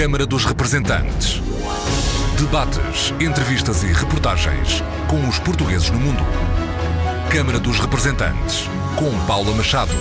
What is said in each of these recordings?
Câmara dos Representantes. Debates, entrevistas e reportagens com os portugueses no mundo. Câmara dos Representantes, com Paula Machado.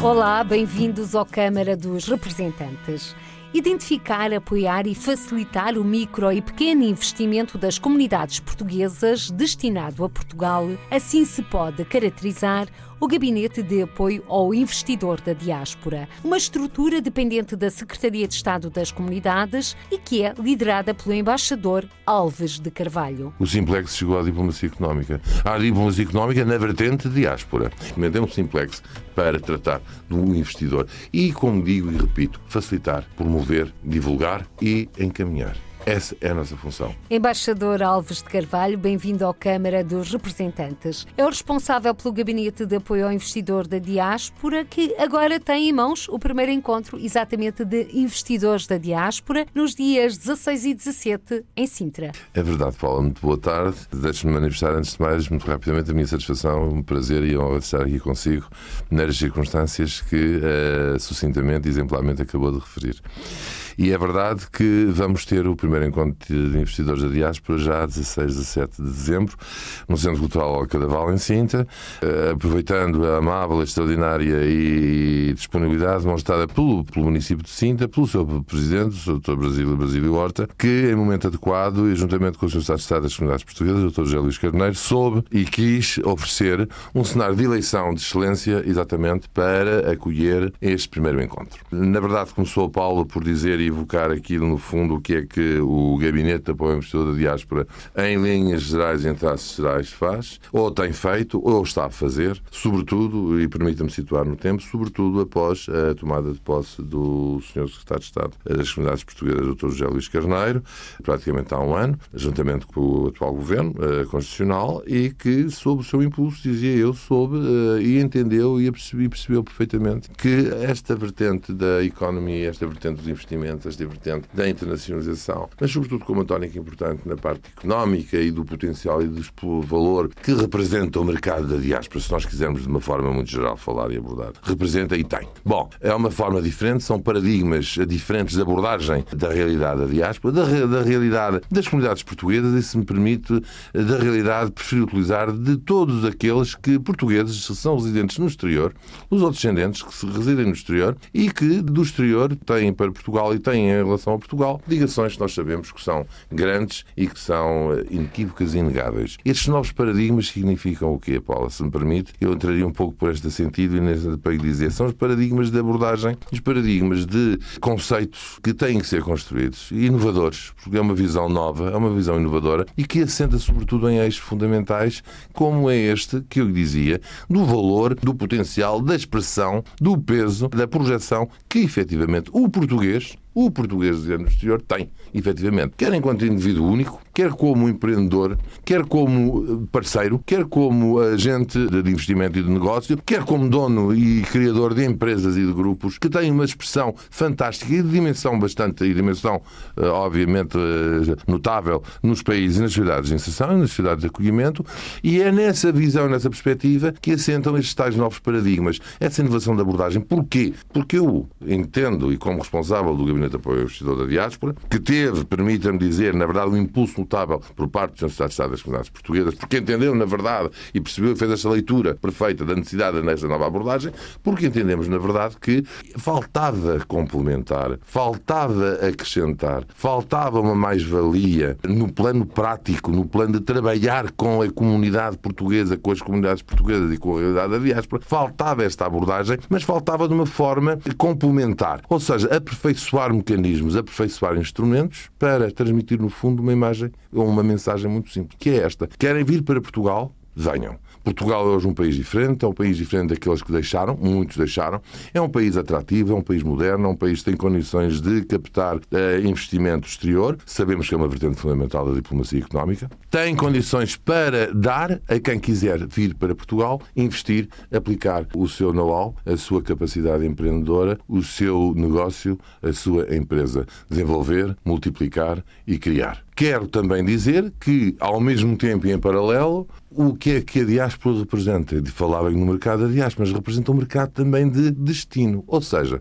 Olá, bem-vindos ao Câmara dos Representantes. Identificar, apoiar e facilitar o micro e pequeno investimento das comunidades portuguesas destinado a Portugal, assim se pode caracterizar o Gabinete de Apoio ao Investidor da Diáspora, uma estrutura dependente da Secretaria de Estado das Comunidades e que é liderada pelo embaixador Alves de Carvalho. O Simplex chegou à diplomacia económica. À diplomacia económica na vertente diáspora. Recomendei um Simplex para tratar do investidor e, como digo e repito, facilitar, promover, divulgar e encaminhar. Essa é a nossa função. Embaixador Alves de Carvalho, bem-vindo à Câmara dos Representantes. É o responsável pelo Gabinete de Apoio ao Investidor da Diáspora, que agora tem em mãos o primeiro encontro exatamente de investidores da diáspora, nos dias 16 e 17 em Sintra. É verdade, Paula. Muito boa tarde. Deixe-me manifestar, antes de mais, muito rapidamente, a minha satisfação, um prazer e honra de estar aqui consigo, nas circunstâncias que, uh, sucintamente e exemplarmente, acabou de referir. E é verdade que vamos ter o primeiro encontro de investidores da diáspora já a 16, 17 de dezembro, no Centro Cultural Alcadaval, em Sinta, eh, aproveitando a amável, extraordinária e disponibilidade demonstrada pelo, pelo município de Sinta, pelo seu presidente, o Dr. Brasílio, Brasílio Horta, que, em momento adequado e juntamente com o Sr. Estado de Estado das Comunidades Portuguesas, o Dr. José Luís Carneiro, soube e quis oferecer um cenário de eleição de excelência exatamente para acolher este primeiro encontro. Na verdade, começou Paulo por dizer evocar aquilo, no fundo, o que é que o Gabinete de Apoio Investidor da Diáspora, em linhas gerais e em traços gerais, faz, ou tem feito, ou está a fazer, sobretudo, e permita-me situar no tempo, sobretudo após a tomada de posse do Sr. Secretário de Estado das Comunidades Portuguesas, Dr. José Luís Carneiro, praticamente há um ano, juntamente com o atual Governo uh, Constitucional, e que, sob o seu impulso, dizia eu, soube uh, e entendeu e percebeu, percebeu perfeitamente que esta vertente da economia, esta vertente dos investimentos, vertente, esta vertente da internacionalização, mas sobretudo com uma tónica importante na parte económica e do potencial e do valor que representa o mercado da diáspora, se nós quisermos de uma forma muito geral falar e abordar. Representa e tem. Bom, é uma forma diferente, são paradigmas diferentes de abordagem da realidade da diáspora, da, da realidade das comunidades portuguesas e, se me permite, da realidade, prefiro utilizar, de todos aqueles que portugueses são residentes no exterior, os outros descendentes que se residem no exterior e que do exterior têm para Portugal e têm em relação a Portugal ligações que nós sabemos que são grandes e que são eh, inequívocas e inegáveis. Estes novos paradigmas significam o quê, Paula? Se me permite, eu entraria um pouco por este sentido e para dizer. São os paradigmas de abordagem, os paradigmas de conceitos que têm que ser construídos, inovadores, porque é uma visão nova, é uma visão inovadora e que assenta sobretudo em eixos fundamentais, como é este que eu dizia, do valor, do potencial, da expressão, do peso, da projeção que efetivamente o português o português no exterior tem, efetivamente, quer enquanto indivíduo único, quer como empreendedor, quer como eh, parceiro, quer como agente de investimento e de negócio, quer como dono e criador de empresas e de grupos, que tem uma expressão fantástica e de dimensão bastante, e dimensão, eh, obviamente, eh, notável nos países e nas cidades de inserção nas cidades de acolhimento, e é nessa visão, nessa perspectiva, que assentam estes tais novos paradigmas. Essa inovação de abordagem. Porquê? Porque eu entendo, e como responsável do Gabinete Apoio ao Investidor da Diáspora, que teve, permita-me dizer, na verdade, um impulso notável por parte dos Universidades de Estado das Comunidades Portuguesas, porque entendeu, na verdade, e percebeu fez essa leitura perfeita da necessidade nesta nova abordagem, porque entendemos, na verdade, que faltava complementar, faltava acrescentar, faltava uma mais-valia no plano prático, no plano de trabalhar com a comunidade portuguesa, com as comunidades portuguesas e com a realidade da diáspora, faltava esta abordagem, mas faltava de uma forma complementar, ou seja, aperfeiçoar mecanismos, aperfeiçoar instrumentos para transmitir, no fundo, uma imagem ou uma mensagem muito simples, que é esta. Querem vir para Portugal? Venham. Portugal é hoje um país diferente, é um país diferente daqueles que deixaram, muitos deixaram. É um país atrativo, é um país moderno, é um país que tem condições de captar uh, investimento exterior. Sabemos que é uma vertente fundamental da diplomacia económica. Tem condições para dar a quem quiser vir para Portugal, investir, aplicar o seu know-how, a sua capacidade empreendedora, o seu negócio, a sua empresa. Desenvolver, multiplicar e criar. Quero também dizer que, ao mesmo tempo e em paralelo, o que é que a diáspora representa? Falava no mercado da diáspora, mas representa um mercado também de destino. Ou seja,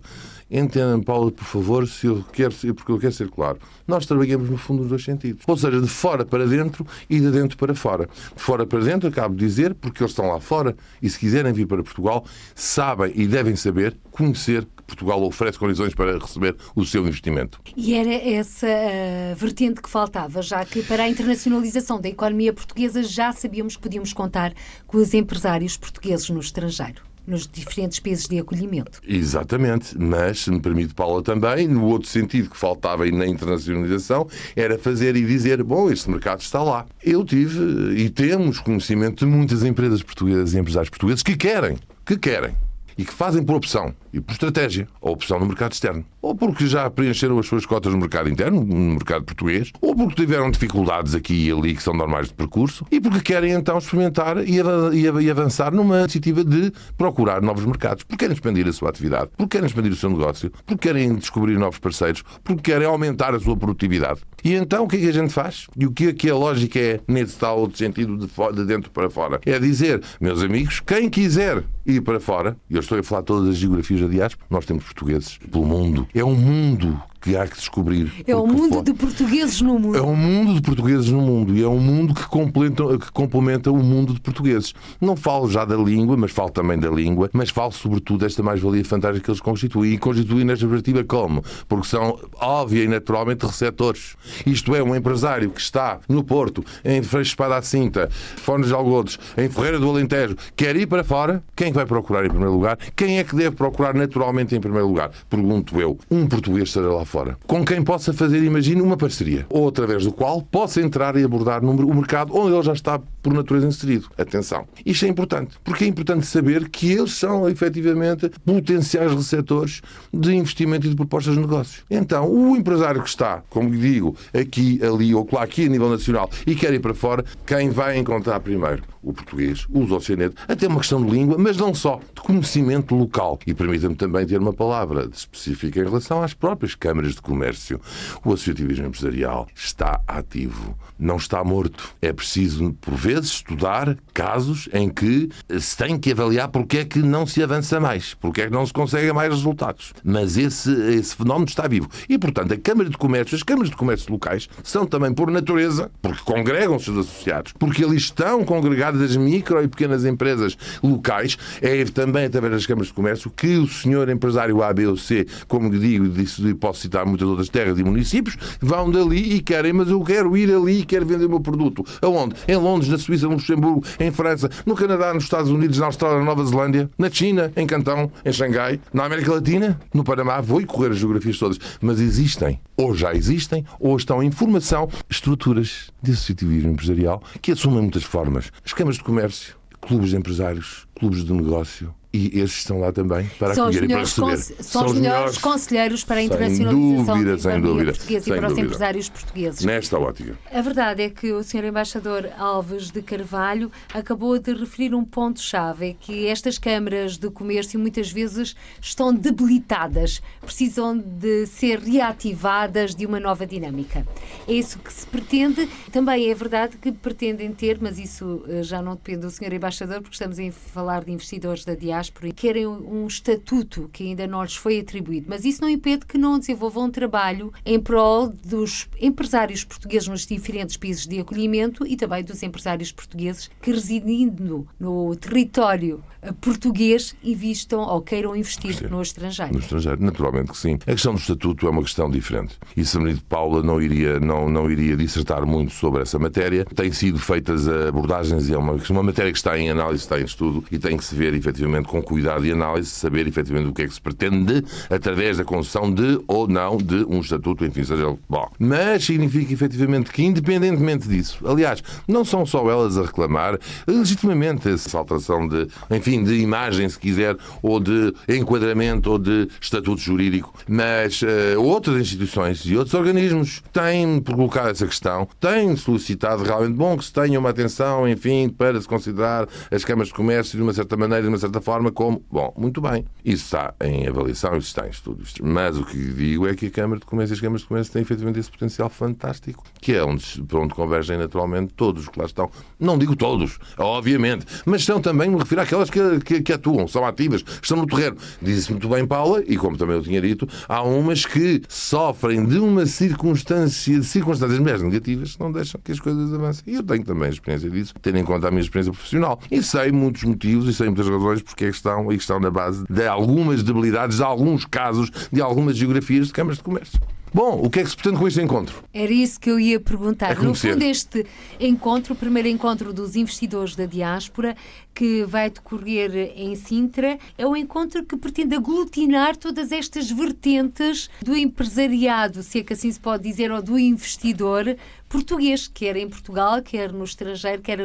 Entendam, Paulo, por favor, se eu quero porque eu quero ser claro. Nós trabalhamos no fundo nos dois sentidos. Ou seja, de fora para dentro e de dentro para fora. De fora para dentro, acabo de dizer, porque eles estão lá fora e se quiserem vir para Portugal, sabem e devem saber, conhecer que Portugal oferece condições para receber o seu investimento. E era essa uh, vertente que faltava, já que para a internacionalização da economia portuguesa já sabíamos que podíamos contar com os empresários portugueses no estrangeiro nos diferentes países de acolhimento. Exatamente, mas, se me permite, Paula, também, no outro sentido que faltava na internacionalização, era fazer e dizer: bom, este mercado está lá. Eu tive e temos conhecimento de muitas empresas portuguesas e empresários portugueses que querem, que querem e que fazem por opção e por estratégia a opção no mercado externo. Ou porque já preencheram as suas cotas no mercado interno, no mercado português, ou porque tiveram dificuldades aqui e ali que são normais de percurso, e porque querem então experimentar e avançar numa iniciativa de procurar novos mercados, porque querem expandir a sua atividade, porque querem expandir o seu negócio, porque querem descobrir novos parceiros, porque querem aumentar a sua produtividade. E então o que é que a gente faz? E o que é que a lógica é nesse tal outro sentido de, de dentro para fora? É dizer, meus amigos, quem quiser ir para fora, e eu estou a falar todas as geografias da diáspora, nós temos portugueses pelo mundo. É um mundo que há que descobrir. É um mundo for... de portugueses no mundo. É um mundo de portugueses no mundo e é um mundo que complementa, que complementa o mundo de portugueses. Não falo já da língua, mas falo também da língua, mas falo sobretudo desta mais-valia fantástica que eles constituem. E constituem nesta perspectiva como? Porque são, óbvia e naturalmente, receptores. Isto é, um empresário que está no Porto, em Freixo Espada à Cinta, Fones de Algodos, em Ferreira do Alentejo, quer ir para fora, quem vai procurar em primeiro lugar? Quem é que deve procurar naturalmente em primeiro lugar? Pergunto eu. Um português estará lá fora, com quem possa fazer, imagine, uma parceria, ou através do qual possa entrar e abordar o mercado onde ele já está por natureza inserido. Atenção. Isto é importante, porque é importante saber que eles são efetivamente potenciais receptores de investimento e de propostas de negócio. Então, o empresário que está, como digo, aqui, ali ou lá, aqui a nível nacional e quer ir para fora, quem vai encontrar primeiro? O português, o oceaneto, até uma questão de língua, mas não só, de conhecimento local. E permita-me também ter uma palavra específica em relação às próprias câmaras de comércio. O associativismo empresarial está ativo, não está morto. É preciso, por vezes, estudar casos em que se tem que avaliar porque é que não se avança mais, porque é que não se consegue mais resultados. Mas esse, esse fenómeno está vivo. E, portanto, a Câmara de Comércio, as câmaras de comércio locais, são também, por natureza, porque congregam seus associados, porque ali estão congregadas as micro e pequenas empresas locais, é também através das câmaras de comércio que o senhor empresário A, B ou C, como digo, e posso citar muitas outras terras e municípios, vão dali e querem, mas eu quero ir ali e quero vender o meu produto. Aonde? Em Londres, na Suíça, no Luxemburgo, em França, no Canadá, nos Estados Unidos, na Austrália, na Nova Zelândia, na China, em Cantão, em Xangai, na América Latina, no Panamá. Vou correr as geografias todas, mas existem, ou já existem, ou estão em formação, estruturas de associativismo empresarial que assumem muitas formas. As câmaras de comércio, clubes de empresários, clubes de negócio, e esses estão lá também para são acolher e para receber. São, são os melhores conselheiros para a internacionalização dúvida, dúvida, portuguesa e para dúvida. os empresários portugueses. Nesta ótica. A verdade é que o Sr. Embaixador Alves de Carvalho acabou de referir um ponto-chave, é que estas câmaras de comércio muitas vezes estão debilitadas, precisam de ser reativadas de uma nova dinâmica. É isso que se pretende. Também é verdade que pretendem ter, mas isso eh, já não depende do Sr. Embaixador, porque estamos a falar de investidores da diáspora, e querem um estatuto que ainda não lhes foi atribuído, mas isso não impede que não desenvolvam um trabalho em prol dos empresários portugueses nos diferentes países de acolhimento e também dos empresários portugueses que residindo no território português invistam ou queiram investir Sim. no estrangeiro. No estrangeiro, naturalmente que sim. A questão do estatuto é uma questão diferente. E se de Paula não iria, não, não iria dissertar muito sobre essa matéria. Tem sido feitas abordagens e é uma, uma matéria que está em análise, está em estudo e tem que se ver efetivamente com cuidado e análise, saber efetivamente o que é que se pretende através da concessão de ou não de um estatuto, enfim, seja bom. Mas significa efetivamente que, independentemente disso, aliás, não são só elas a reclamar legitimamente essa alteração de, enfim, de imagem, se quiser, ou de enquadramento ou de estatuto jurídico, mas uh, outras instituições e outros organismos têm colocado essa questão, têm solicitado realmente bom que se tenha uma atenção, enfim, para se considerar as câmaras de comércio de uma certa maneira, de uma certa forma como. Bom, muito bem. Isso está em avaliação, isso está em estudos. Mas o que digo é que a Câmara de Comércio e as câmaras de comércio têm efetivamente esse potencial fantástico, que é onde, para onde convergem naturalmente todos os que lá estão. Não digo todos, obviamente, mas são também, me refiro àquelas que, que, que atuam, são ativas, estão no terreno. Diz-se muito bem, Paula, e como também eu tinha dito, há umas que sofrem de uma circunstância, de circunstâncias mais negativas que não deixam que as coisas avancem. E eu tenho também a experiência disso, tendo em conta a minha experiência profissional. E sei muitos motivos e sei muitas razões porque é que estão e que estão na base de algumas debilidades, de alguns casos, de algumas geografias de câmaras de comércio. Bom, o que é que se pretende com este encontro? Era isso que eu ia perguntar. É no fundo, este encontro, o primeiro encontro dos investidores da diáspora, que vai decorrer em Sintra, é um encontro que pretende aglutinar todas estas vertentes do empresariado, se é que assim se pode dizer, ou do investidor português, quer em Portugal, quer no estrangeiro, quer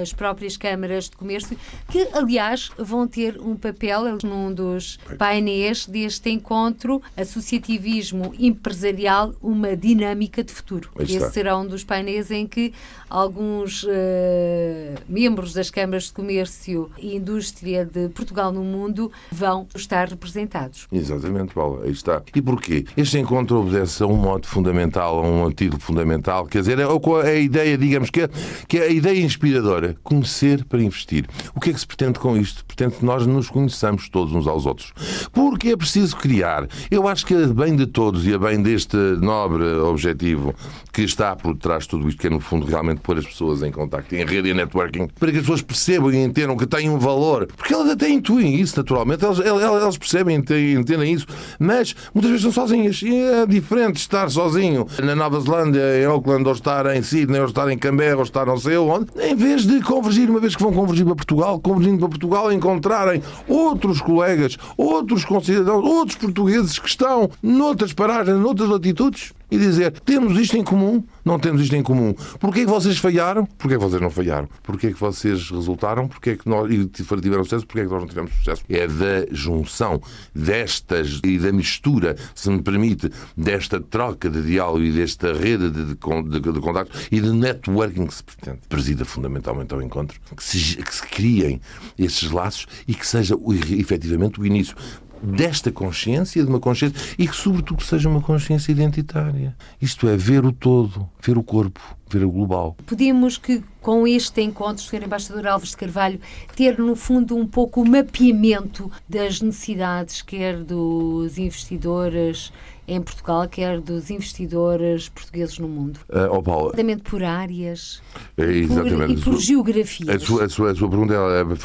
as próprias câmaras de comércio, que, aliás, vão ter um papel num dos painéis deste encontro, Associativismo Empresarial, uma dinâmica de futuro. Esse será um dos painéis em que alguns uh, membros das câmaras de comércio e indústria de Portugal no mundo vão estar representados. Exatamente, Paulo, aí está. E porquê? Este encontro obedece a um modo fundamental, a um título fundamental, quer dizer, é, é a ideia, digamos, que é, que é a ideia inspiradora, conhecer para investir. O que é que se pretende com isto? Pretende que nós nos conheçamos todos uns aos outros. Porque é preciso criar. Eu acho que a bem de todos e a bem deste nobre objetivo que está por trás de tudo isto, que é no fundo realmente pôr as pessoas em contacto, em rede e networking, para que as pessoas percebam e entendam que têm um valor. Porque elas até intuem isso, naturalmente. Elas, elas percebem e entendem isso. Mas muitas vezes são sozinhas. E é diferente estar sozinho na Nova Zelândia, em Auckland, ou estar em Sydney, ou estar em Canberra, ou estar não sei onde, em vez de convergir, uma vez que vão convergir para Portugal, convergindo para Portugal, encontrarem outros colegas, outros concidadãos, outros portugueses que estão noutras paragens, noutras latitudes e dizer temos isto em comum, não temos isto em comum. Porquê é que vocês falharam? Porquê é que vocês não falharam? Porquê é que vocês resultaram? Porquê é que nós e tiveram sucesso? Porquê é que nós não tivemos sucesso? É da junção destas e da mistura, se me permite, desta troca de diálogo e desta rede de, de, de, de contacto e de networking que se pretende. Presida fundamentalmente ao encontro, que se, que se criem esses laços e que seja efetivamente o início desta consciência, de uma consciência, e que, sobretudo, seja uma consciência identitária. Isto é, ver o todo, ver o corpo, ver o global. Podemos que, com este encontro, Sr. Embaixador Alves de Carvalho, ter, no fundo, um pouco o mapeamento das necessidades, quer dos investidores em Portugal, quer dos investidores portugueses no mundo? Uh, oh Paulo, por áreas é, exatamente. Por, e por geografias. A sua, a sua, a sua pergunta é,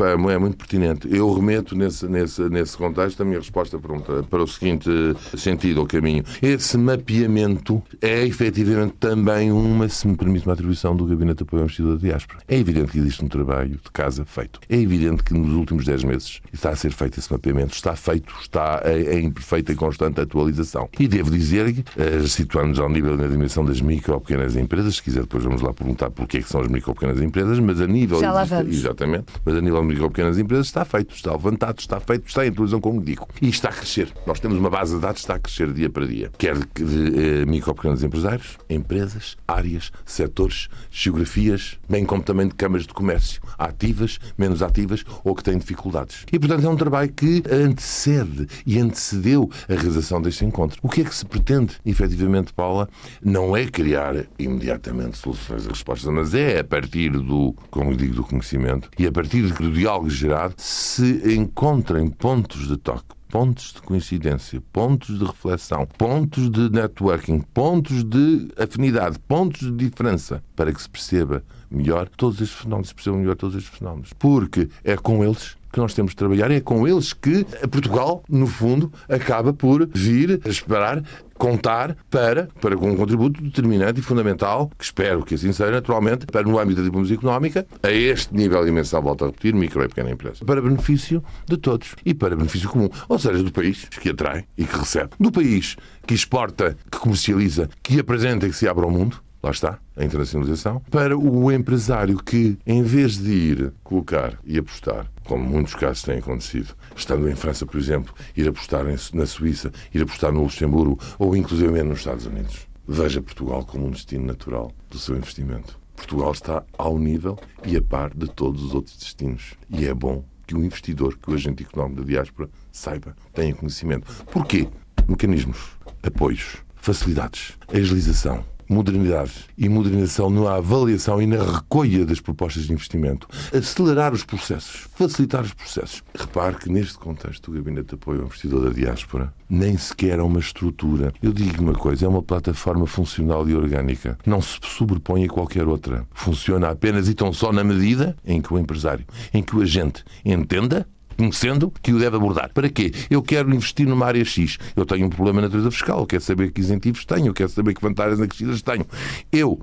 é, é, muito pertinente. Eu remeto nesse, nesse, nesse contexto a minha resposta para, para o seguinte sentido ou caminho. Esse mapeamento é efetivamente também uma, se me permite, uma atribuição do Gabinete de Apoio ao Investidor da Diáspora. É evidente que existe um trabalho de casa feito. É evidente que nos últimos 10 meses está a ser feito esse mapeamento. Está feito, está em perfeita e constante atualização. E devo dizer que, uh, situando-nos ao nível da dimensão das micro ou pequenas empresas, se quiser depois vamos lá perguntar porquê é que são as micro ou pequenas empresas, mas a nível... Já lá vamos. Exatamente. Mas a nível de micro ou pequenas empresas está feito, está levantado, está feito, está em televisão, como digo. E está a crescer. Nós temos uma base de dados que está a crescer dia para dia. Quer de, de, uh, micro pequenos empresários, empresas, áreas, setores, geografias, bem como também de câmaras de comércio, ativas, menos ativas ou que têm dificuldades. E, portanto, é um trabalho que antecede e antecedeu a realização deste encontro. O que é que se pretende, efetivamente, Paula, não é criar imediatamente soluções e respostas, mas é a partir do, como digo, do conhecimento e a partir do diálogo gerado, se encontrem pontos de toque pontos de coincidência, pontos de reflexão, pontos de networking, pontos de afinidade, pontos de diferença, para que se perceba melhor todos estes fenómenos, se percebam melhor todos estes fenómenos. Porque é com eles que nós temos de trabalhar, é com eles que Portugal, no fundo, acaba por vir esperar contar para, para com um contributo determinante e fundamental, que espero que assim seja, naturalmente, para no âmbito da diplomacia económica, a este nível de dimensão, volto a repetir, micro e pequena empresa. Para benefício de todos e para benefício comum. Ou seja, do país que atrai e que recebe. Do país que exporta, que comercializa, que apresenta e que se abre ao mundo lá está, a internacionalização, para o empresário que, em vez de ir colocar e apostar, como muitos casos têm acontecido, estando em França, por exemplo, ir apostar na Suíça, ir apostar no Luxemburgo ou inclusive nos Estados Unidos, veja Portugal como um destino natural do seu investimento. Portugal está ao nível e a par de todos os outros destinos. E é bom que o investidor, que o agente económico da diáspora saiba, tenha conhecimento. Porquê? Mecanismos, apoios, facilidades, agilização, modernidade e modernização na avaliação e na recolha das propostas de investimento, acelerar os processos, facilitar os processos. Repare que neste contexto o Gabinete de Apoio ao Investidor da Diáspora nem sequer é uma estrutura. Eu digo uma coisa, é uma plataforma funcional e orgânica. Não se sobrepõe a qualquer outra. Funciona apenas e tão só na medida em que o empresário, em que o agente entenda conhecendo que o deve abordar. Para quê? Eu quero investir numa área X. Eu tenho um problema na natureza fiscal. Eu quero saber que isentivos tenho. Eu quero saber que vantagens acrescidas tenho. Eu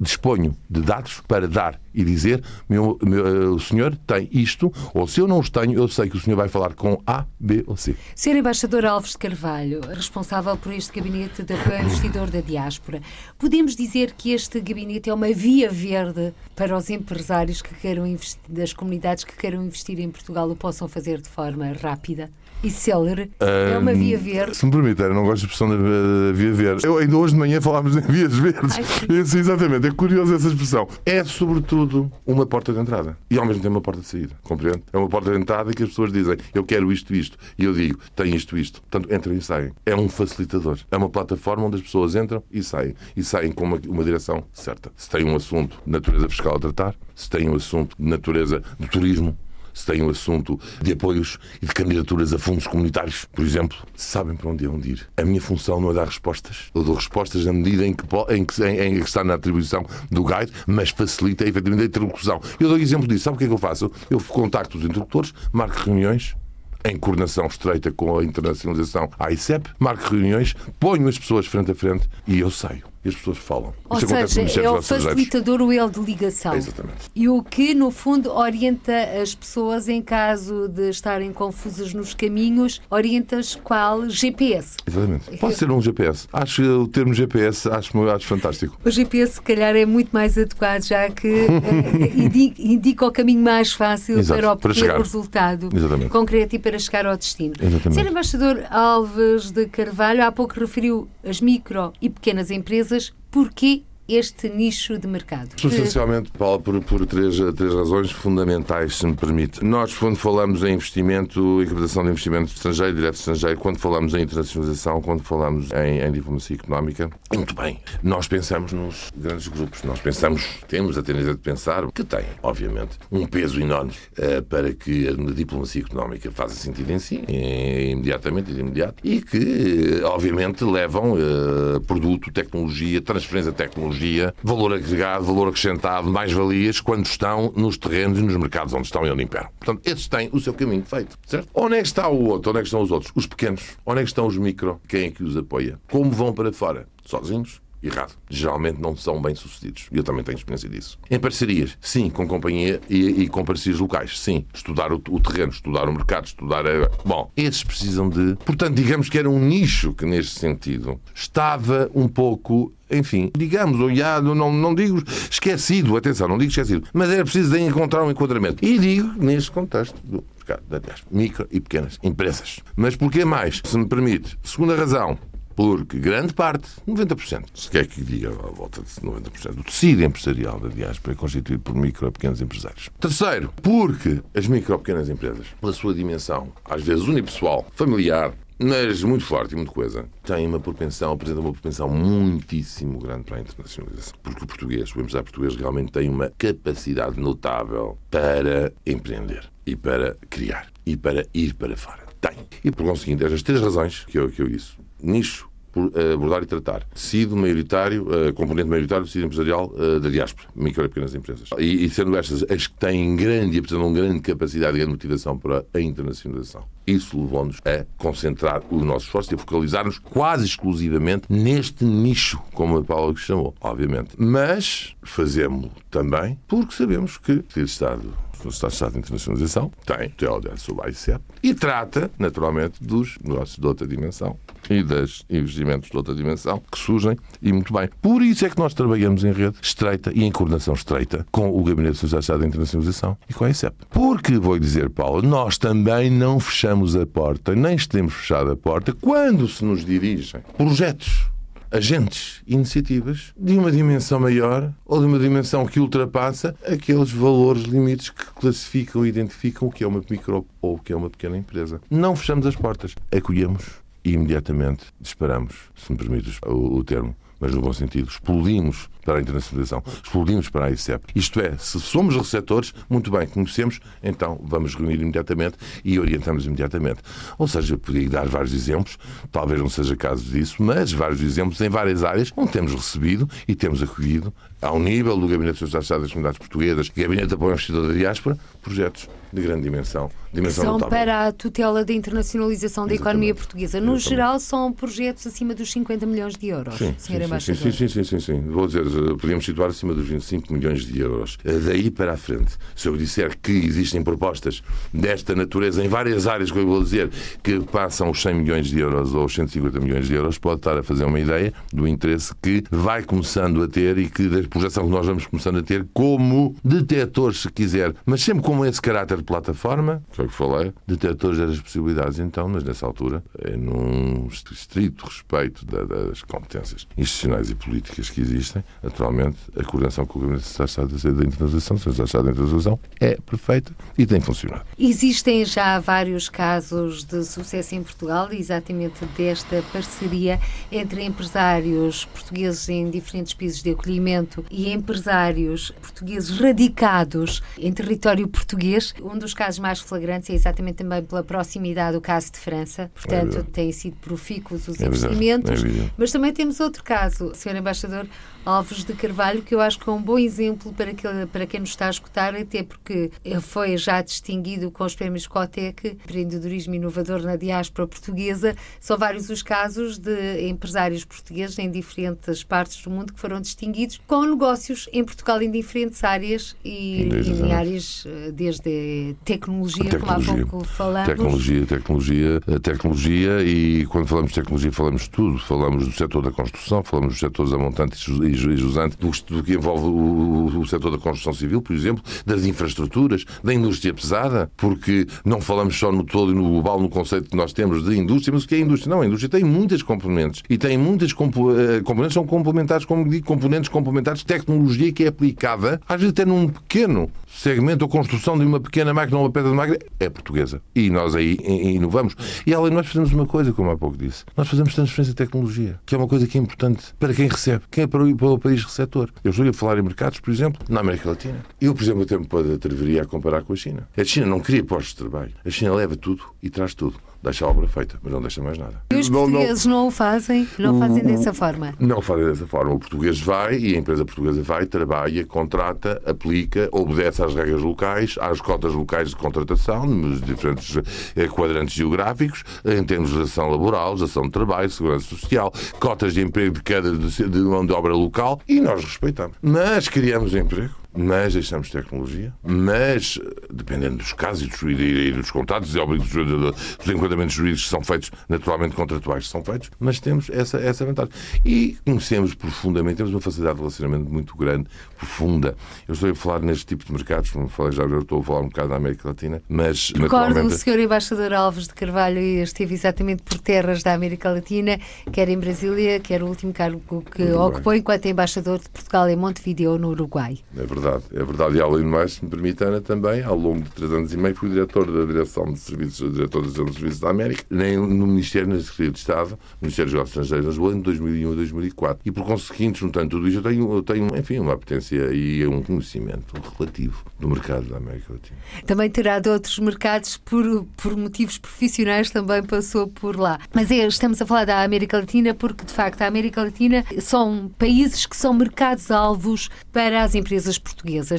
disponho de dados para dar e dizer meu, meu, eh, o senhor tem isto, ou se eu não os tenho, eu sei que o senhor vai falar com A, B ou C. Sr. Embaixador Alves de Carvalho, responsável por este gabinete de apoio investidor da diáspora, podemos dizer que este gabinete é uma via verde para os empresários que queiram investir, das comunidades que queiram investir em Portugal o possam fazer de forma rápida? E célere. é uma via verde. Se me permitem, não gosto da expressão da via verde. Eu, ainda hoje de manhã falámos em vias verdes. Ai, exatamente, é curioso essa expressão. É, sobretudo, uma porta de entrada e, ao mesmo tempo, uma porta de saída. Compreende? É uma porta de entrada que as pessoas dizem eu quero isto, isto. E eu digo tenho isto, isto. Portanto, entram e saem. É um facilitador. É uma plataforma onde as pessoas entram e saem. E saem com uma, uma direção certa. Se tem um assunto de natureza fiscal a tratar, se tem um assunto de natureza de turismo, se tem um assunto de apoios e de candidaturas a fundos comunitários, por exemplo, sabem para onde é ir. A minha função não é dar respostas. Eu dou respostas na medida em que, em que, em, em que está na atribuição do guide, mas facilita efetivamente a interlocução. Eu dou exemplo disso. Sabe o que é que eu faço? Eu contacto os interlocutores, marco reuniões, em coordenação estreita com a internacionalização à ICEP, marco reuniões, ponho as pessoas frente a frente e eu saio e as pessoas falam. Ou Isto seja, é o facilitador, o elo de ligação. exatamente. E o que, no fundo, orienta as pessoas em caso de estarem confusas nos caminhos, orienta-as qual? GPS. Exatamente. Pode ser um GPS. Acho o termo GPS, acho, acho fantástico. O GPS, se calhar, é muito mais adequado, já que eh, indica, o caminho mais fácil Exato, para obter para o resultado Exatamente. concreto e para chegar ao destino. Exatamente. Sr. Embaixador Alves de Carvalho, há pouco referiu as micro e pequenas empresas empresas, porquê este nicho de mercado? Substancialmente, Paulo, por, por três, três razões fundamentais, se me permite. Nós, quando falamos em investimento, em captação de investimento estrangeiro, direto estrangeiro, quando falamos em internacionalização, quando falamos em, em diplomacia económica, muito bem, nós pensamos nos grandes grupos. Nós pensamos, temos a tendência de pensar, que tem, obviamente, um peso enorme uh, para que a diplomacia económica faça sentido em si, eh, imediatamente e de imediato, e que, obviamente, levam uh, produto, tecnologia, transferência de tecnologia tecnologia, valor agregado, valor acrescentado, mais-valias, quando estão nos terrenos e nos mercados onde estão e onde imperam. Portanto, esses têm o seu caminho feito, certo? Onde é que está o outro? Onde é que estão os outros? Os pequenos. Onde é que estão os micro? Quem é que os apoia? Como vão para fora? Sozinhos? Errado. Geralmente não são bem sucedidos. Eu também tenho experiência disso. Em parcerias, sim, com companhia e, e com parcerias locais, sim. Estudar o, o, terreno, estudar o mercado, estudar. A... Bom, esses precisam de. Portanto, digamos que era um nicho que, neste sentido, estava um pouco enfim, digamos, olhado, não, não digo esquecido, atenção, não digo esquecido, mas era preciso encontrar um enquadramento. E digo neste contexto do mercado da micro e pequenas empresas. Mas porquê mais? Se me permite. Segunda razão, porque grande parte, 90%, se quer que diga à volta de 90%, do tecido empresarial da diáspora é constituído por micro e pequenos empresários. Terceiro, porque as micro e pequenas empresas, pela sua dimensão, às vezes unipessoal, familiar, mas muito forte e muito coisa, têm uma propensão, apresentam uma propensão muitíssimo grande para a internacionalização. Porque o português, o empresário português, realmente tem uma capacidade notável para empreender e para criar e para ir para fora. Tem. E por conseguinte, estas três razões que eu, que eu disse, nicho, eh, abordar e tratar. Tecido maioritário, uh, componente maioritário do tecido empresarial uh, da diáspora, micro e pequenas empresas. E, e, sendo estas as que têm grande e apresentam grande capacidade e grande motivação para a internacionalização. Isso levou-nos a concentrar os nossos esforços e a focalizar-nos quase exclusivamente neste nicho, como a Paula chamou, obviamente. Mas fazemos também porque sabemos que o Estado no Estado de Internacionalização, tem teoria sobre a ICEP e trata, naturalmente, dos negócios de outra dimensão e dos investimentos de outra dimensão que surgem e muito bem. Por isso é que nós trabalhamos em rede estreita e em coordenação estreita com o Gabinete de Sociedade de Internacionalização e com a ICEP. Porque, vou dizer, Paulo, nós também não fechamos a porta, nem temos fechado a porta, quando se nos dirigem projetos agentes, iniciativas de uma dimensão maior ou de uma dimensão que ultrapassa aqueles valores limites que classificam e identificam o que é uma micro ou o que é uma pequena empresa. Não fechamos as portas, acolhemos e imediatamente disparamos, se me permites o, o termo, mas no bom sentido, explodimos para a internacionalização, explodimos para a ICEP. Isto é, se somos receptores, muito bem, conhecemos, então vamos reunir imediatamente e orientamos imediatamente. Ou seja, eu podia dar vários exemplos, talvez não seja caso disso, mas vários exemplos em várias áreas onde temos recebido e temos acolhido, ao nível do Gabinete de Sociedade das Comunidades Portuguesas, Gabinete de Apoio Investidor da Diáspora, projetos de grande dimensão. dimensão são notável. para a tutela da internacionalização da economia portuguesa. No Exatamente. geral, são projetos acima dos 50 milhões de euros, Sim, Sr. Embaixador. sim, sim, sim, sim, sim. Vou dizer, podíamos situar acima dos 25 milhões de euros. Eh, Daí para a frente, se eu disser que existem propostas desta natureza em várias áreas, que eu vou dizer, que passam os 100 milhões de euros ou os 150 milhões de euros, pode estar a fazer uma ideia do interesse que vai começando a ter e que da projeção que nós vamos começando a ter como detectores, se quiser, mas sempre com esse caráter de plataforma, que é o que falei, detectores das possibilidades, então, mas nessa altura, é num estrito respeito da- das competências institucionais e políticas que existem, naturalmente, a coordenação com o Gabinete de Estado da Internacionalização, o Estado da Internacionalização, é perfeita e tem funcionado. Existem já vários casos de sucesso em Portugal, exatamente desta parceria entre empresários portugueses em diferentes países de acolhimento e empresários portugueses radicados em território português. Um dos casos mais flagrantes é exatamente também pela proximidade o caso de França, portanto, verdade. têm sido profícuos os É investimentos. é. Mas também temos outro caso, Sr. Embaixador Alves de Carvalho, que eu acho que é um bom exemplo para, que, para quem nos está a escutar, até porque foi já distinguido com os prémios Cotec, empreendedorismo inovador na diáspora portuguesa. São vários os casos de empresários portugueses em diferentes partes do mundo que foram distinguidos com negócios em Portugal em diferentes áreas e, Desde e em áreas eh, desde tecnologia, como há Tecnologia. pouco falamos. Tecnologia, tecnologia, eh, tecnologia e quando falamos de tecnologia falamos de tudo. Falamos do setor da construção, falamos dos setores a montante e e do, do que envolve o, o setor da construção civil, por exemplo, das infraestruturas, da indústria pesada, porque não falamos só no todo e no global, no conceito que nós temos de indústria, mas o que é indústria? Não, a indústria tem muitas componentes e tem muitas compo- eh, componentes, são complementares, como digo, componentes complementares tecnologia que é aplicada, às vezes até num pequeno segmento ou construção de uma pequena máquina ou uma pedra de máquina, é portuguesa. E nós aí inovamos. E além nós fazemos uma coisa, como há pouco disse, nós fazemos transferência de tecnologia, que é uma coisa que é importante para quem recebe, quem é para para o país receptor. Eu estou a falar em mercados, por exemplo, na América Latina. Eu, por exemplo, até me pode atreveria a comparar com a China. A China não cria postos de trabalho. A China leva tudo e traz tudo. Deixa a obra feita, mas não deixa mais nada. E os Não- não- portugueses não o fazem, não fazem dessa forma. não fazem dessa forma. O português vai e a empresa portuguesa vai, trabalha, contrata, aplica, obedece às regras locais, às cotas locais de contratação, nos diferentes eh, quadrantes geográficos, em termos de ação laboral, legislação de trabalho, segurança social, cotas de emprego de cada de mão de obra local e nós respeitamos. Mas criamos emprego. Mas deixamos tecnologia, mas, dependendo dos casos e dos, e e dos contratos e dos, dos enquadramentos jurídicos que são feitos, naturalmente contratuais que são feitos, mas temos essa, essa vantagem. E conhecemos profundamente, temos uma facilidade de relacionamento muito grande, profunda. Eu estou a falar neste tipo de mercados, como falei já, eu estou a falar um bocado da América Latina, mas Recordo o. Sr. Embaixador Alves de Carvalho esteve exatamente por terras da América Latina, quer em Brasília, quer o último cargo que ocupou enquanto Embaixador de Portugal em Montevideo, no Uruguai. É verdade, é verdade. E além do mais, se me permite, Ana, também, ao longo de três anos e meio, fui diretor da Direção de Serviços, diretor da Direção de Serviços da América, nem no Ministério, na Secretaria de Estado, no Ministério dos Negócios Estrangeiros, em 2001 e 2004. E, por conseguinte, juntando tudo isto, eu tenho, eu tenho, enfim, uma apetência e um conhecimento relativo do mercado da América Latina. Também terá de outros mercados por, por motivos profissionais, também passou por lá. Mas é, estamos a falar da América Latina porque, de facto, a América Latina são países que são mercados-alvos para as empresas portuguesas,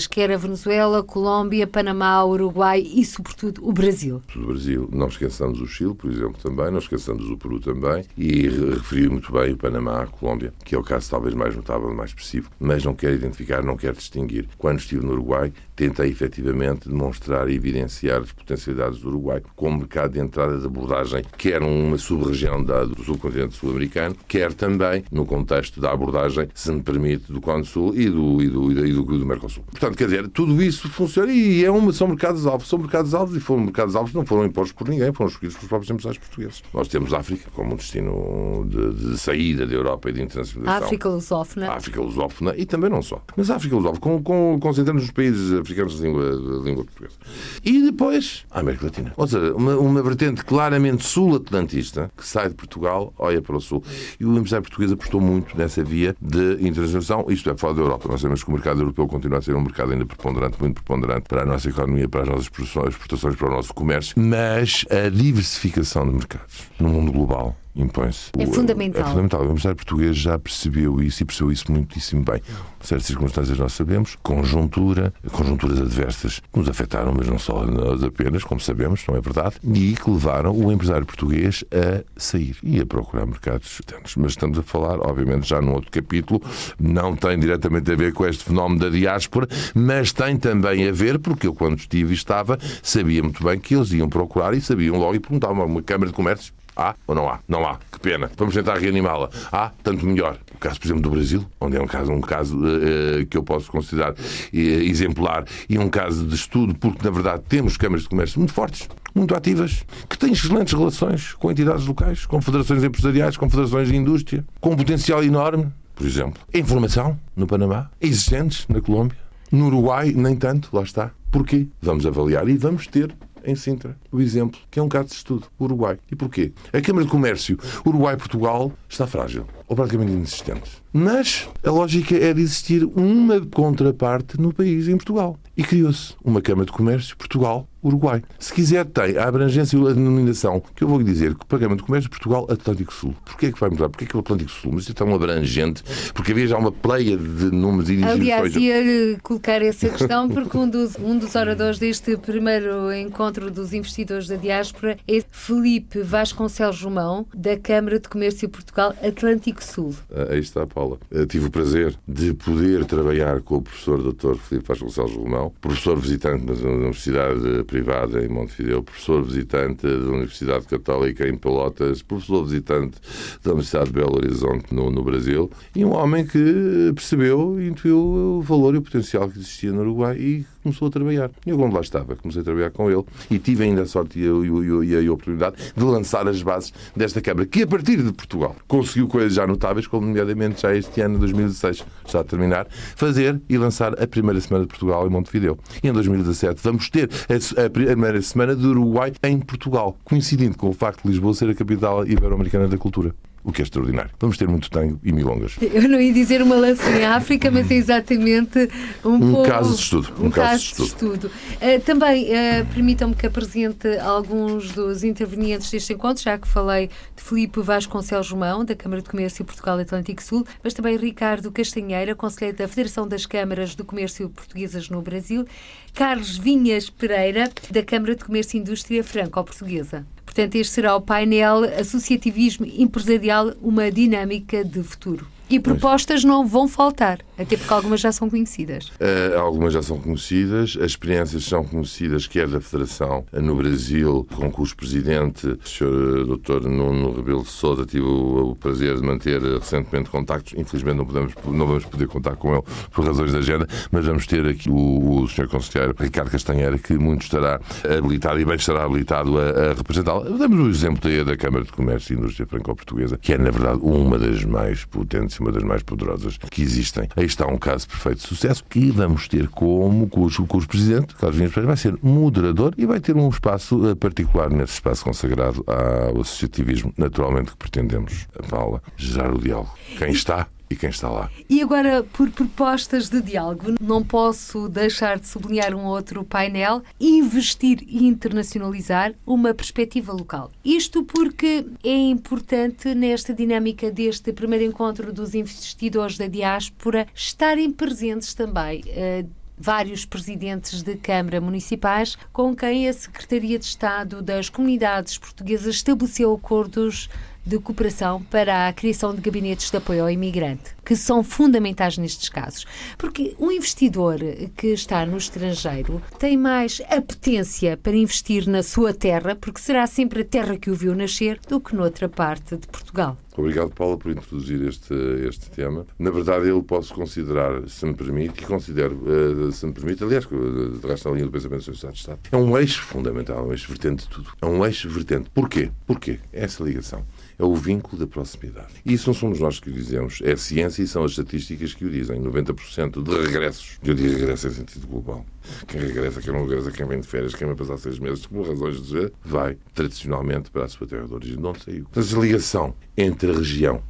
quer a Venezuela, Colômbia, Panamá, Uruguai e, sobretudo, o Brasil. do Brasil. Não esqueçamos o Chile, por exemplo, também, não esqueçamos o Peru também, e re- referi muito bem o Panamá, a Colômbia, que é o caso talvez mais notável, mais expressivo, mas não quero identificar, não quero distinguir. Quando estive no Uruguai, tentei efetivamente demonstrar e evidenciar as potencialidades do Uruguai como mercado de entrada de abordagem, quer uma sub-região do subcontinente sul-americano, quer também no contexto da abordagem, se me permite, do Cone Sul e do, e do, e do, do, Mercosul. Portanto, quer dizer, tudo isso funciona e é uma, são mercados-alvos. São mercados-alvos e foram mercados-alvos não foram impostos por ninguém, foram escolhidos pelos próprios empresários portugues. Nós temos a África como um destino de, de saída da Europa e de internacionalização. África lusófona. África lusófona e também não só. Mas a África lusófona, com, com, concentrando nos países africanos de língua, de língua portuguesa. E depois a América Latina. Ou seja, uma, uma vertente claramente sul-atlantista que sai de Portugal, olha para o sul. E o empresário português apostou muito nessa via de internacionalização, isto é, fora da Europa. Nós sabemos que o mercado europeu continua a ser um mercado ainda preponderante, muito preponderante para a nossa economia, para as nossas exportações, para o nosso comércio, mas a diversificação de mercados no mundo global impõe-se. É fundamental. É fundamental. O empresário português já percebeu isso e percebeu isso muitíssimo bem. Certas circunstâncias nós sabemos, conjuntura, conjunturas adversas que nos afetaram, mas não só nós apenas, como sabemos, não é verdade, e que levaram o empresário português a sair e a procurar mercados externos. Mas estamos a falar, obviamente, já num outro capítulo, não tem diretamente a ver com este fenómeno da diáspora, mas tem também a ver, porque eu, quando estive e estava, sabia muito bem que eles iam procurar e sabiam logo e perguntavam a uma Câmara de Comércio Há ou não há? Não há. Que pena. Vamos tentar reanimá-la. Há, tanto melhor. O caso, por exemplo, do Brasil, onde é um caso, um caso uh, que eu posso considerar uh, exemplar e um caso de estudo, porque, na verdade, temos câmaras de comércio muito fortes, muito ativas, que têm excelentes relações com entidades locais, com federações empresariais, com federações de indústria, com um potencial enorme, por exemplo. A informação no Panamá, existentes na Colômbia. No Uruguai, nem tanto, lá está. Porquê? Vamos avaliar e vamos ter em Sintra, o exemplo, que é um caso de estudo, o Uruguai. E porquê? A Câmara de Comércio Uruguai-Portugal está frágil, ou praticamente inexistente. Mas a lógica é de existir uma contraparte no país, em Portugal. E criou-se uma Câmara de Comércio Portugal Uruguai. Se quiser, tem a abrangência e a denominação, que eu vou lhe dizer que o Câmara de Comércio Portugal Atlântico Sul. Porquê é que vai mudar? Porquê é que é o Atlântico Sul? Mas é tão abrangente, porque havia já uma pleia de números e Aliás, ia-lhe colocar essa questão, porque um dos, um dos oradores deste primeiro encontro dos investidores da diáspora é Felipe Vasconcelos Romão, da Câmara de Comércio Portugal Atlântico Sul. Ah, aí está, Paula. Eu tive o prazer de poder trabalhar com o professor Dr. Felipe Vasconcelos Romão, professor visitante na Universidade privada em Montevideo, professor visitante da Universidade Católica em Pelotas, professor visitante da Universidade de Belo Horizonte no, no Brasil, e um homem que percebeu e intuiu o valor e o potencial que existia no Uruguai e começou a trabalhar. Eu, quando lá estava, comecei a trabalhar com ele e tive ainda a sorte e a, e a, oportunidade de lançar as bases desta Câmara, que a partir de Portugal conseguiu coisas já notáveis, como nomeadamente já este ano, 2016, está a terminar, fazer e lançar a primeira semana de Portugal em Montevideo. E em 2017 vamos ter a, a primeira semana do Uruguai em Portugal, coincidindo com o facto de Lisboa ser a capital ibero-americana da cultura o que é extraordinário. Vamos ter muito tango e milongas. Eu não ia dizer uma lança em África, mas é exatamente um, um pouco... caso de estudo. Um, um caso, caso, de estudo. Uh, também uh, permitam-me que apresente alguns dos intervenientes deste encontro, já que falei de Filipe Vasconcelos Romão, da Câmara de Comércio Portugal Atlântico Sul, mas também Ricardo Castanheira, conselheiro da Federação das Câmaras do Comércio Portuguesas no Brasil, Carlos Vinhas Pereira, da Câmara de Comércio e Indústria Franco-Portuguesa. Portanto, este será o painel Associativismo Empresarial, uma dinâmica de futuro. E propostas não vão faltar, até porque algumas já são conhecidas. Uh, algumas já são conhecidas, as experiências são conhecidas, quer da Federação no Brasil, com cujo presidente, o Sr. Dr. Nuno Rebelo de Sousa, tive o, o, prazer de manter recentemente contactos. Infelizmente não, podemos, não vamos poder contar com ele por razões de agenda, mas vamos ter aqui o, o Sr. Conselheiro Ricardo Castanheira, que muito estará habilitado e bem estará habilitado a, a representá-lo. Damos o exemplo da Câmara de Comércio e Indústria Franco-Portuguesa, que é, na verdade, uma das mais potentes uma das mais poderosas que existem. Aí está um caso perfeito de sucesso que vamos ter como cujo, cujo presidente, Carlos Vinhas Pereira, vai ser moderador e vai ter um espaço eh, particular nesse espaço consagrado ao associativismo, naturalmente que pretendemos, a Paula, gerar o diálogo. Quem está e quem está lá. E agora, por propostas de diálogo, não posso deixar de sublinhar um outro painel: investir e internacionalizar uma perspectiva local. Isto porque é importante nesta dinâmica deste primeiro encontro dos investidores da diáspora estarem presentes também. Uh, vários presidentes de Câmara Municipais com quem a Secretaria de Estado das Comunidades Portuguesas estabeleceu acordos de cooperação para a criação de gabinetes de apoio ao imigrante, que são fundamentais nestes casos. Porque um investidor que está no estrangeiro tem mais apetência para investir na sua terra, porque será sempre a terra que o viu nascer, do que noutra parte de Portugal. Obrigado, Paula, por introduzir este, este tema. Na verdade, eu posso considerar, se me permite, e considero, eh, se me permite, aliás, de resto na linha do pensamento do Estado de Estado, é um eixo fundamental, um eixo vertente de tudo. É um eixo vertente. Porquê? Porquê? Essa ligação é o vínculo da proximidade. E isso não somos nós que o dizemos, é a ciência e são as estatísticas que o dizem. 90% de regressos, eu digo regresso em sentido global. Quem regressa, quem não regressa, quem vem de férias, quem vai passar seis meses, por razões de dizer, vai tradicionalmente para a sua terra de origem, saiu. Mas a ligação entre a região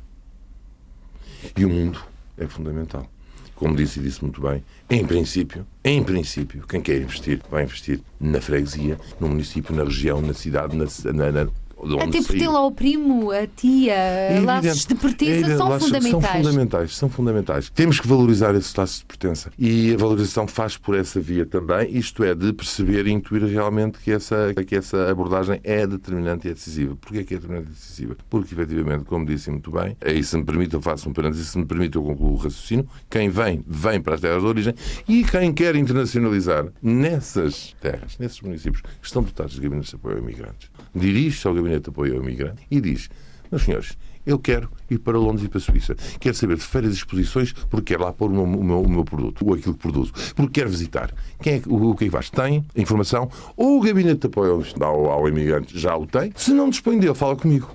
e o mundo é fundamental como disse e disse muito bem, em princípio, em princípio, quem quer investir vai investir na freguesia, no município, na região, na cidade, na, na, na até porque ter lá o primo, a tia, é laços de pertença é são fundamentais. São fundamentais, são fundamentais. Temos que valorizar esses laços de pertença. E a valorização faz por essa via também, isto é, de perceber e intuir realmente que essa, que essa abordagem é determinante e é decisiva. Porquê que é determinante e decisiva? Porque, efetivamente, como disse muito bem, aí se me permite, eu faço um parênteses, se me permite, eu concluo o raciocínio, quem vem, vem para as terras de origem e quem quer internacionalizar nessas terras, nesses municípios, estão dotados de gabinetes de apoio a imigrantes. Dirige-se ao gabinete Gabinete de Apoio ao Imigrante e diz: Meus senhores, eu quero ir para Londres e para a Suíça. Quero saber de feiras e exposições porque quero lá pôr o meu, o meu, o meu produto, ou aquilo que produzo. Porque quero visitar. Quem é, o, o que é que? Tem informação. Ou o Gabinete de Apoio ao, ao Imigrante já o tem. Se não dispõe dele, fala comigo.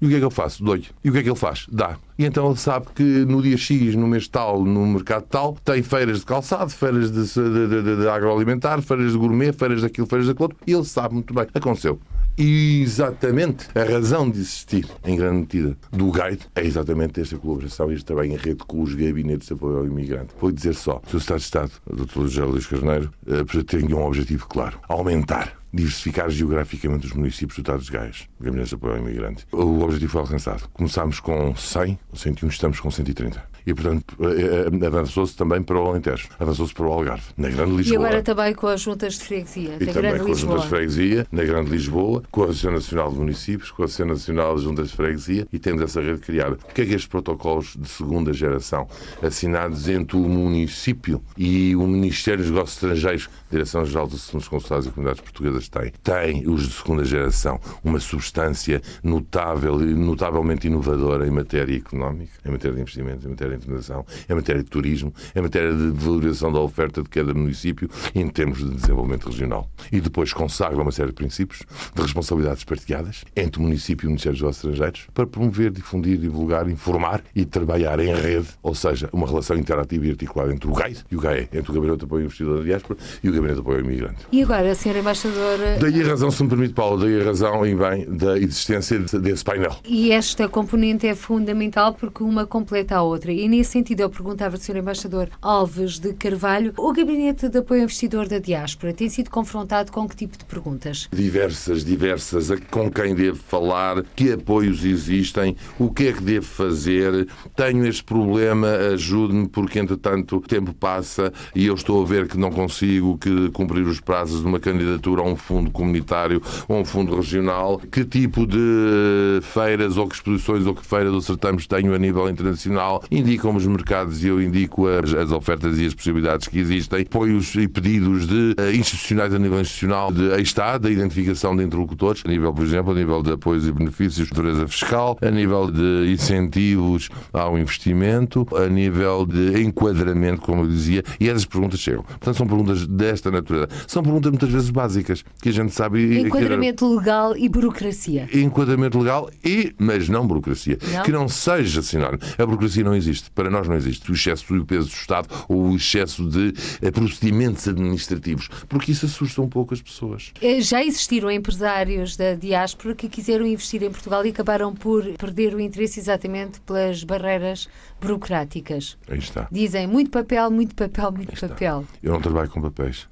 E o que é que eu faço? Dou-lhe. E o que é que ele faz? Dá. E então ele sabe que no dia X, no mês tal, no mercado tal, tem feiras de calçado, feiras de, de, de, de agroalimentar, feiras de gourmet, feiras daquilo, feiras daquilo. E ele sabe muito bem. Aconteceu. Exatamente a razão de existir, em grande medida, do guide é exatamente esta colaboração e este trabalho em rede com os gabinetes de apoio ao imigrante. Vou dizer só, o Sr. Estado de Estado, o Dr. José Luís Carneiro, eh, tem um objetivo claro: aumentar diversificar geograficamente os municípios dotados de gás, gabinetes de apoio ao imigrante. O objetivo foi alcançado. Começámos com 100, 101, estamos com 130 e, portanto, eh, eh, avançou-se também para o Alentejo, avançou-se para o Algarve, na Grande Lisboa. E agora também com as juntas de freguesia, e também Grande com as juntas de freguesia, na Grande Lisboa, com a Associação Nacional de Municípios, com a Associação Nacional de Juntas de Freguesia e temos essa rede criada. O que é que estes protocolos de segunda geração, assinados entre o município e o Ministério dos Negócios Estrangeiros, Direção-Geral dos Assuntos Consulares e Comunidades Portuguesas, têm? Tem, os de segunda geração, uma substância notável, notavelmente inovadora em matéria económica, em matéria de investimentos, em matéria de internação, em matéria de turismo, em matéria de valorização da oferta de cada município em termos de desenvolvimento regional. E depois consagra uma série de princípios de responsabilidades partilhadas entre o município e o Ministério dos Estrangeiros para promover, difundir, divulgar, informar e trabalhar em rede, ou seja, uma relação interativa e articulada entre o GAI e o GAE, entre o Gabinete de Apoio Investidor da Diáspora e o Gabinete de Apoio ao Imigrante. E agora, Sra. Embaixadora... Daí a razão, se me permite, Paulo, daí a razão, e bem, da existência desse painel. E esta componente é fundamental porque uma completa a outra. E nesse sentido, eu perguntava ao Sr. Embaixador Alves de Carvalho, o Gabinete de Apoio ao Investidor da Diáspora tem sido confrontado com que tipo de perguntas? Diversas, diversas. Com quem devo falar, que apoios existem, o que é que devo fazer, tenho este problema, ajude-me, porque entretanto o tempo passa e eu estou a ver que não consigo que cumprir os prazos de uma candidatura a um fundo comunitário ou a um fundo regional. Que tipo de feiras ou que exposições ou que feira do certames tenho a nível internacional? Indicam-me os mercados e eu indico as, as, ofertas e as possibilidades que existem. Apoios e pedidos de uh, institucionais a nível institucional, de aí está, da identificação de interlocutores, a nível, por exemplo, a nível de apoios e benefícios de natureza fiscal, a nível de incentivos ao investimento, a nível de enquadramento, como eu dizia, e essas perguntas chegam. Portanto, são perguntas desta natureza. São perguntas muitas vezes básicas, que a gente sabe... Enquadramento legal e burocracia. Enquadramento legal e, mas não burocracia. Não? Que não seja sinónimo. A burocracia não existe. Para nós não existe o excesso e o peso do Estado ou o excesso de eh, procedimentos administrativos, porque isso assusta um pouco as pessoas. Eh, já existiram empresários da diáspora que quiseram investir em Portugal e acabaram por perder o interesse exatamente pelas barreiras burocráticas. Aí está. Dizem muito papel, muito papel, muito papel. Eu não trabalho com papéis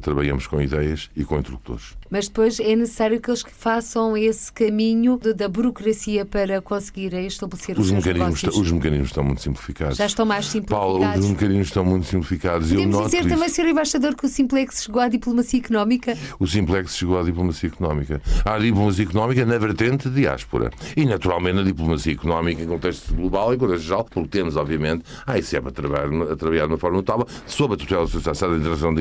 trabalhamos com ideias e com interlocutores. Mas depois é necessário que eles façam esse caminho de, da burocracia para conseguirem estabelecer os, os mecanismos. Os mecanismos estão muito simplificados. Já estão mais simplificados. Paulo, os mecanismos estão muito simplificados. Podemos Eu dizer também. Sr. Embaixador, que o Simplex chegou à diplomacia económica. O Simplex chegou à diplomacia económica. À diplomacia económica na vertente de diáspora. E, naturalmente, na diplomacia económica em contexto global e em contexto geral, porque temos, obviamente, a ICEP a trabalhar, a trabalhar de uma forma notável, sob a tutela da Sociedade de Interação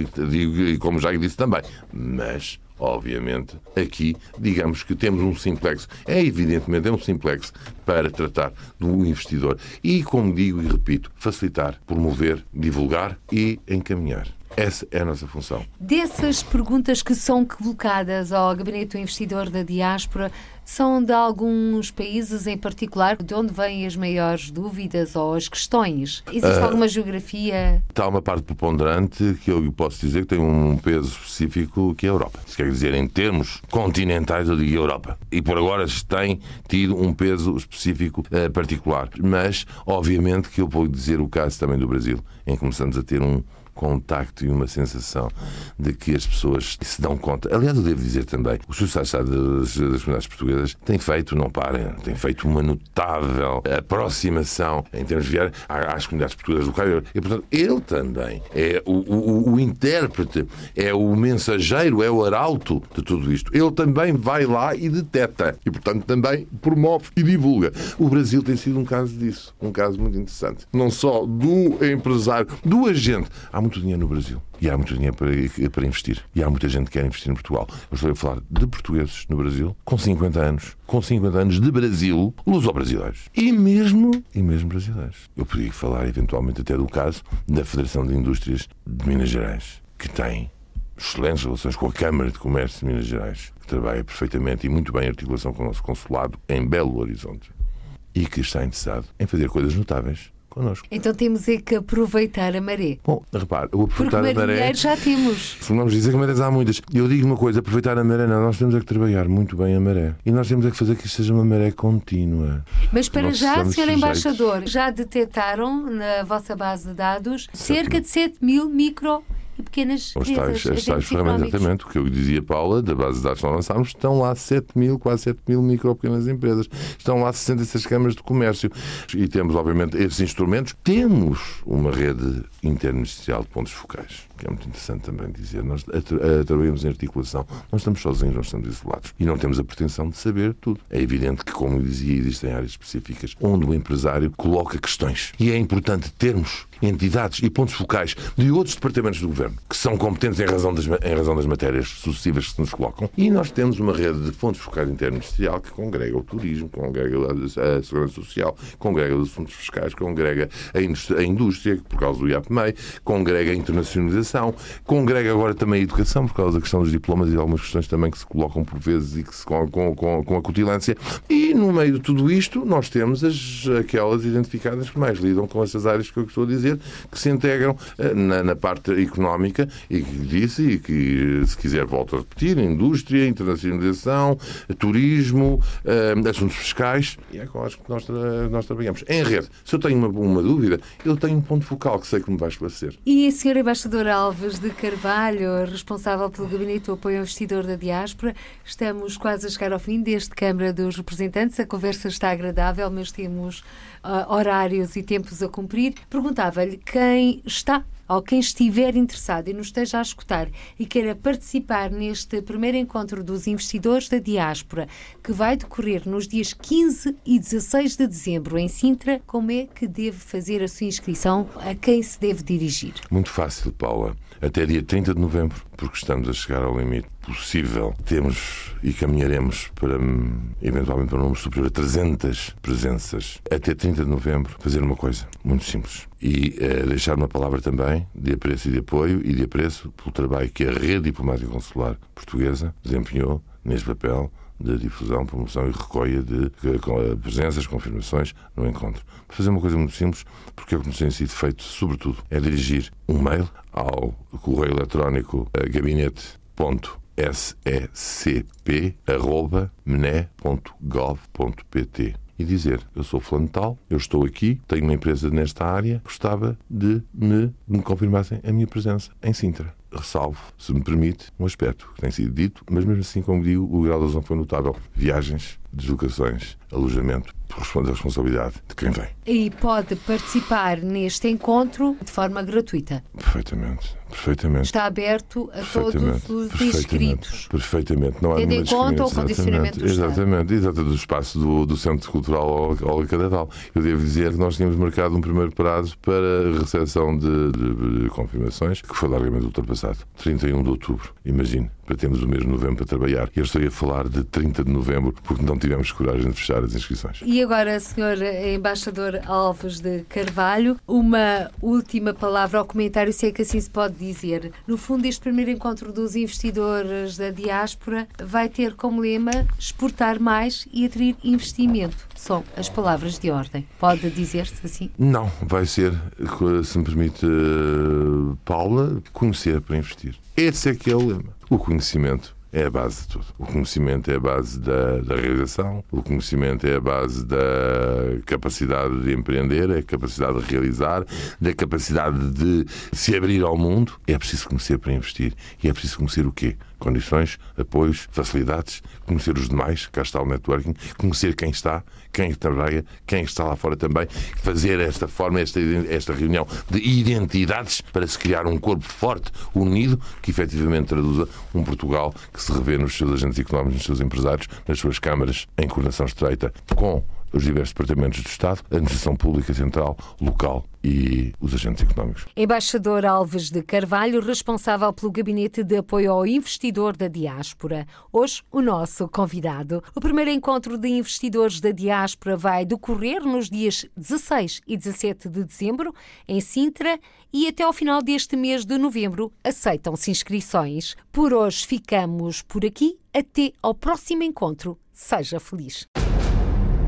e, como já disse também. Mas obviamente, aqui, digamos que temos um simplex. É evidentemente é um simplex para tratar do investidor. E, como digo e repito, facilitar, promover, divulgar e encaminhar. Essa é a nossa função. Dessas perguntas que são colocadas ao Gabinete do Investidor da Diáspora, são de alguns países em particular? De onde vêm as maiores dúvidas ou as questões? Existe uh, alguma geografia? Está uma parte preponderante que eu posso dizer que tem um peso específico que é a Europa. Isso quer dizer, em termos continentais, eu digo Europa. E por agora tem tido um peso específico uh, particular. Mas, obviamente, que eu vou dizer o caso também do Brasil, em que começamos a ter um contacto e uma sensação de que as pessoas se dão conta. Aliás, eu devo dizer também, o Sucesso das, das comunidades portuguesas tem feito, não parem, tem feito uma notável aproximação em termos de viar às comunidades portuguesas locais. E, portanto, ele também é o, o, o intérprete, é o mensageiro, é o arauto de tudo isto. Ele também vai lá e deteta. E, portanto, também promove e divulga. O Brasil tem sido um caso disso. Um caso muito interessante. Não só do empresário, do agente. Há muito dinheiro no Brasil. E há muito dinheiro para, para investir. E há muita gente que quer investir em Portugal. Eu estou a falar de portugueses no Brasil, com 50 anos, com 50 anos de Brasil, luso-brasileiros. E mesmo, e mesmo brasileiros. Eu podia falar, eventualmente, até do caso da Federação de Indústrias de Minas Gerais, que tem excelentes relações com a Câmara de Comércio de Minas Gerais, que trabalha perfeitamente e muito bem em articulação com o nosso consulado em Belo Horizonte. E que está interessado em fazer coisas notáveis connosco. Então temos é que aproveitar a maré. Bom, repare, o aproveitar Porque a maré. já temos. Vamos dizer que há muitas. Eu digo uma coisa: aproveitar a maré, não. Nós temos é que trabalhar muito bem a maré. E nós temos é que fazer que isto seja uma maré contínua. Mas para Nós já, Sr. Embaixador, já detectaram na vossa base de dados cerca de 7 mil micro pequenas Os empresas, tais, as tais ferramentas, exatamente, o que eu dizia, Paula, da base de dados que nós lançámos, estão lá 7 mil, quase 7 mil micro pequenas empresas. Estão lá 66 câmaras de comércio. E temos, obviamente, esses instrumentos. Temos uma rede interministerial de pontos focais, que é muito interessante também dizer. Nós trabalhamos em articulação. Não estamos sozinhos, não estamos isolados. E não temos a pretensão de saber tudo. É evidente que, como eu dizia, existem áreas específicas onde o empresário coloca questões. E é importante termos entidades e pontos focais de outros departamentos do governo que são competentes em razão das, em razão das matérias sucessivas que se nos colocam. E nós temos uma rede de pontos focais interministerial que congrega o turismo, congrega a segurança social, congrega os assuntos fiscais, congrega a indústria, a indústria por causa do IAPMEI, congrega a internacionalização, congrega agora também a educação por causa da questão dos diplomas e algumas questões também que se colocam por vezes e que se com, com, com, com acutilância. E no meio de tudo isto, nós temos as, aquelas identificadas que mais lidam com essas áreas que eu estou a dizer, que se integram eh, na, na parte económica e que disse, e que se quiser volto a repetir, indústria, internacionalização, turismo, eh, assuntos fiscais, e é com as que nós, nós trabalhamos. Em rede, se eu tenho uma, uma dúvida, eu tenho um ponto focal que sei que me vai esclarecer. E a Sra. Alves de Carvalho, responsável pelo Gabinete do Apoio ao Investidor da Diáspora, estamos quase a chegar ao fim deste Câmara dos Representantes. A conversa está agradável, mas temos ah, horários e tempos a cumprir. Perguntava-lhe quem está ou quem estiver interessado e nos esteja a escutar e queira participar neste primeiro encontro dos investidores da diáspora, que vai decorrer nos dias 15 e 16 de dezembro em Sintra, como é que deve fazer a sua inscrição? A quem se deve dirigir? Muito fácil, Paula. Até dia 30 de novembro, porque estamos a chegar ao limite possível. Temos e caminharemos para, hum, eventualmente, para um número superior a 300 presenças. Até 30 de novembro, fazer uma coisa muito simples. E eh, deixar uma palavra também de apreço e de apoio e de apreço pelo trabalho que a Rede Diplomática Consular Portuguesa desempenhou neste papel de difusão, promoção e recolha de com, eh, presenças, confirmações no encontro. Para fazer uma coisa muito simples, porque é o que nos tem sido feito, sobretudo, é dirigir um mail ao correio eletrónico eh, gabinete.scp.mne.gov.pt e dizer, eu sou fulano de tal, eu estou aqui, tenho uma empresa nesta área, gostava de me, me confirmassem a minha presença em Sintra. ressalvo, se me permite, um aspecto que tem sido dito, mas mesmo assim, como digo, o grau de adesão foi notável. Viagens, deslocações, alojamento, corresponde à responsabilidade de quem vem. E pode participar neste encontro de forma gratuita. Perfeitamente, perfeitamente. Está aberto a todos os inscritos. Perfeitamente. Não há Tendo em conta o condicionamento do Exatamente, exatamente, do espaço do, do Centro Cultural Olga Cadaval. Eu devo dizer que nós tínhamos marcado um primeiro prazo para a recepção de, de- de confirmações, que foi largamente ultrapassado. 31 de outubro, imagine, para termos o mês de novembro para trabalhar. Eu estou a falar de 30 de novembro, porque não tivemos coragem de fechar as inscrições. E agora, Sr. Embaixador Alves de Carvalho, uma última palavra ao comentário, se é que assim se pode dizer. No fundo, este primeiro encontro dos investidores da diáspora vai ter como lema exportar mais e atrair investimento. São as palavras de ordem. Pode dizer-se assim? Não, vai ser, se me permite, eh, Paula, conhecer para investir. Esse é que é o lema. O conhecimento é a base de tudo. O conhecimento é a base da, da realização, o conhecimento é a base da capacidade de empreender, é a capacidade de realizar, da capacidade de se abrir ao mundo. É preciso conhecer para investir. E é preciso conhecer o quê? Condições, apoios, facilidades, conhecer os demais, cá está o networking, conhecer quem está, quem trabalha, quem está lá fora também, fazer esta forma, esta, esta reunião de identidades para se criar um corpo forte, unido, que efetivamente traduza um Portugal que se revê nos seus agentes económicos, nos seus empresários, nas suas câmaras, em coordenação estreita com os diversos departamentos do Estado, a administração pública central, local e os agentes económicos. Embaixador Alves de Carvalho, responsável pelo Gabinete de Apoio ao Investidor da Diáspora. Hoje, o nosso convidado. O primeiro encontro de investidores da Diáspora vai decorrer nos dias 16 e 17 de dezembro, em Sintra, e até ao final deste mês de novembro aceitam-se inscrições. Por hoje ficamos por aqui. Até ao próximo encontro. Seja feliz.